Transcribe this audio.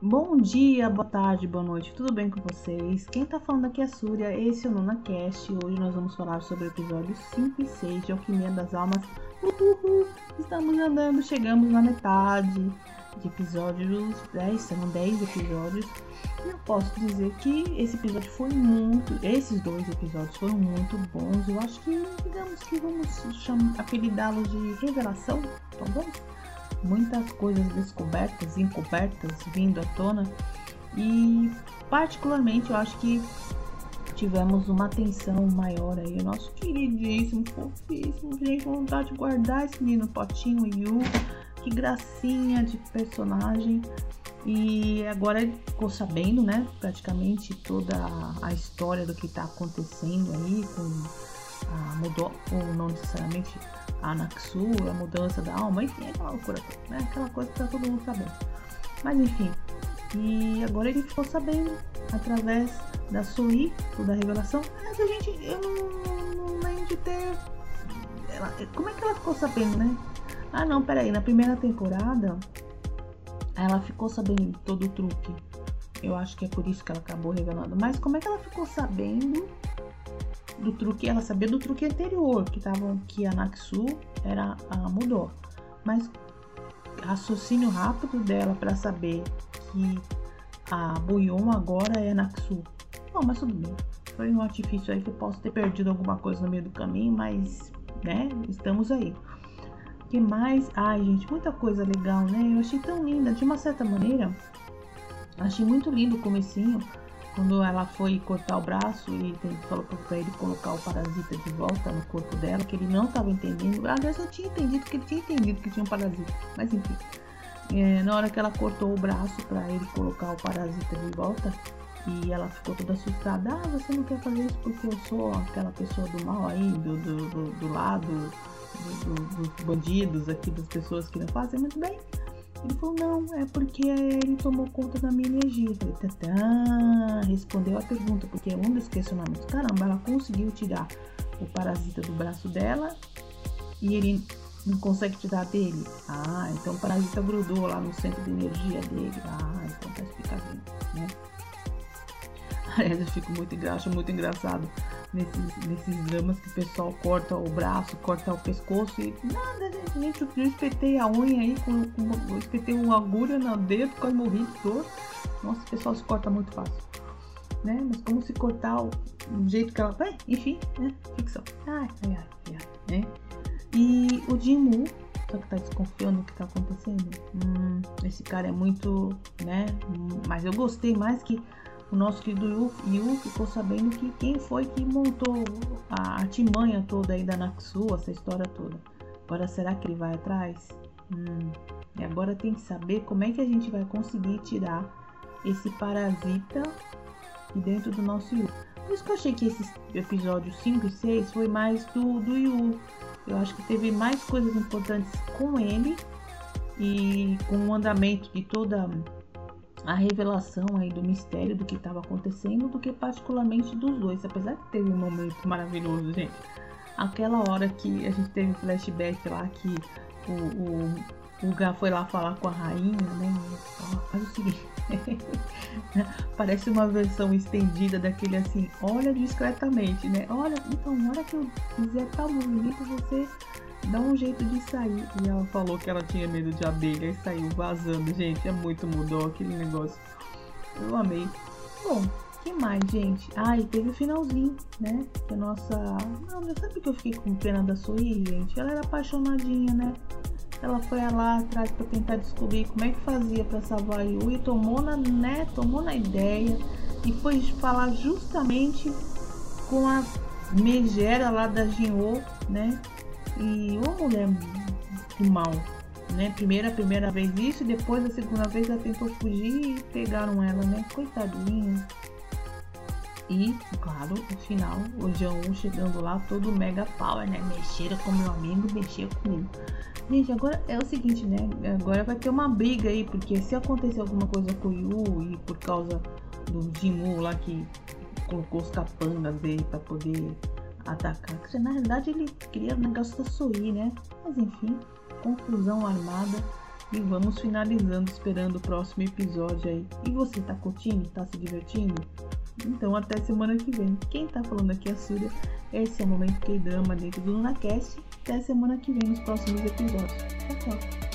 Bom dia, boa tarde, boa noite, tudo bem com vocês? Quem tá falando aqui é a Súria, esse é o NonaCast e hoje nós vamos falar sobre o episódio 5 e 6 de Alquimia das Almas. Uhul, estamos andando, chegamos na metade de episódios 10, serão 10 episódios. E eu posso dizer que esse episódio foi muito, esses dois episódios foram muito bons. Eu acho que, digamos que vamos apelidá-los de revelação, talvez muitas coisas descobertas, encobertas vindo à tona e particularmente eu acho que tivemos uma atenção maior aí, o nosso queridíssimo, fofíssimo, gente, vontade de guardar esse menino potinho Yu, que gracinha de personagem. E agora ele ficou sabendo, né, praticamente toda a história do que está acontecendo aí, com a, mudou, ou não necessariamente a Naxu, a mudança da alma, enfim, aquela loucura toda, né? Aquela coisa que tá todo mundo sabendo. Mas enfim, e agora ele ficou sabendo através da Sui, da revelação. Mas a gente, eu não, não lembro de ter. Ela, como é que ela ficou sabendo, né? Ah, não, peraí, na primeira temporada ela ficou sabendo todo o truque. Eu acho que é por isso que ela acabou revelando. Mas como é que ela ficou sabendo do truque, ela sabia do truque anterior, que tava, que a Naxu era a mudou. Mas raciocínio rápido dela para saber que a Buyon agora é Naxu. Não, mas tudo bem. Foi um artifício aí que eu posso ter perdido alguma coisa no meio do caminho, mas, né, estamos aí. Que mais? Ai, gente, muita coisa legal, né? Eu achei tão linda, de uma certa maneira. Achei muito lindo o comecinho quando ela foi cortar o braço e falou para ele colocar o parasita de volta no corpo dela, que ele não estava entendendo. Aliás, eu tinha entendido que ele tinha entendido que tinha um parasita, mas enfim. É, na hora que ela cortou o braço para ele colocar o parasita de volta, e ela ficou toda assustada. Ah, você não quer fazer isso porque eu sou aquela pessoa do mal aí, do, do, do, do lado do, dos bandidos aqui, das pessoas que não fazem muito bem. Ele falou, não, é porque ele tomou conta da minha energia. Tá, respondeu a pergunta, porque é um dos questionamentos. Caramba, ela conseguiu tirar o parasita do braço dela e ele não consegue tirar dele. Ah, então o parasita grudou lá no centro de energia dele. Ah, Eu fico muito, acho muito engraçado nesses, nesses dramas que o pessoal corta o braço, corta o pescoço e nada, gente, eu espetei a unha aí, com, com, eu espetei uma agulha no dedo, quase morri de dor. Nossa, o pessoal se corta muito fácil. Né? Mas como se cortar o, jeito que ela vai, enfim, né? Ficção. Ai, ai, ai, ai, né? E o Jimu, só que tá desconfiando do que tá acontecendo. Hum, esse cara é muito, né? Mas eu gostei mais que o nosso querido Yu, ficou sabendo que quem foi que montou a artimanha toda aí da Naxu, essa história toda. Agora será que ele vai atrás? Hum, e agora tem que saber como é que a gente vai conseguir tirar esse parasita de dentro do nosso Yu. Por isso que eu achei que esses episódios 5 e 6 foi mais do, do Yu. Eu acho que teve mais coisas importantes com ele e com o andamento de toda a revelação aí do mistério do que estava acontecendo do que particularmente dos dois. Apesar que teve um momento maravilhoso, gente. Aquela hora que a gente teve um flashback lá que o, o, o Gá foi lá falar com a rainha, né? faz o seguinte. Parece uma versão estendida daquele assim, olha discretamente, né? Olha, então, na hora que eu fizer tal movimento, você dá um jeito de sair. E ela falou que ela tinha medo de abelha e saiu vazando. Gente, é muito mudou aquele negócio. Eu amei. Bom, que mais, gente? Ah, e teve o finalzinho, né? Que a nossa. Não, sabe que eu fiquei com pena da Sui, gente? Ela era apaixonadinha, né? Ela foi lá atrás para tentar descobrir como é que fazia para salvar a Yu e tomou na, né? Tomou na ideia e foi falar justamente com a megera lá da Jinho, né? E uma mulher do mal, né? Primeiro a primeira vez isso, depois a segunda vez ela tentou fugir e pegaram ela, né? Coitadinha. E, claro, no final, o Jean chegando lá, todo mega power, né? Mexeram com meu amigo, mexeu comigo. Gente, agora é o seguinte, né? Agora vai ter uma briga aí, porque se acontecer alguma coisa com o Yu e por causa do Jimu lá que colocou os capangas dele pra poder atacar. Na realidade, ele queria o negócio da Soi, né? Mas enfim, confusão armada. E vamos finalizando, esperando o próximo episódio aí. E você tá curtindo? Tá se divertindo? Então até semana que vem. Quem tá falando aqui é a Súria. Esse é o Momento K-Drama dentro do LunaCast. Até semana que vem nos próximos episódios. Tchau, tchau.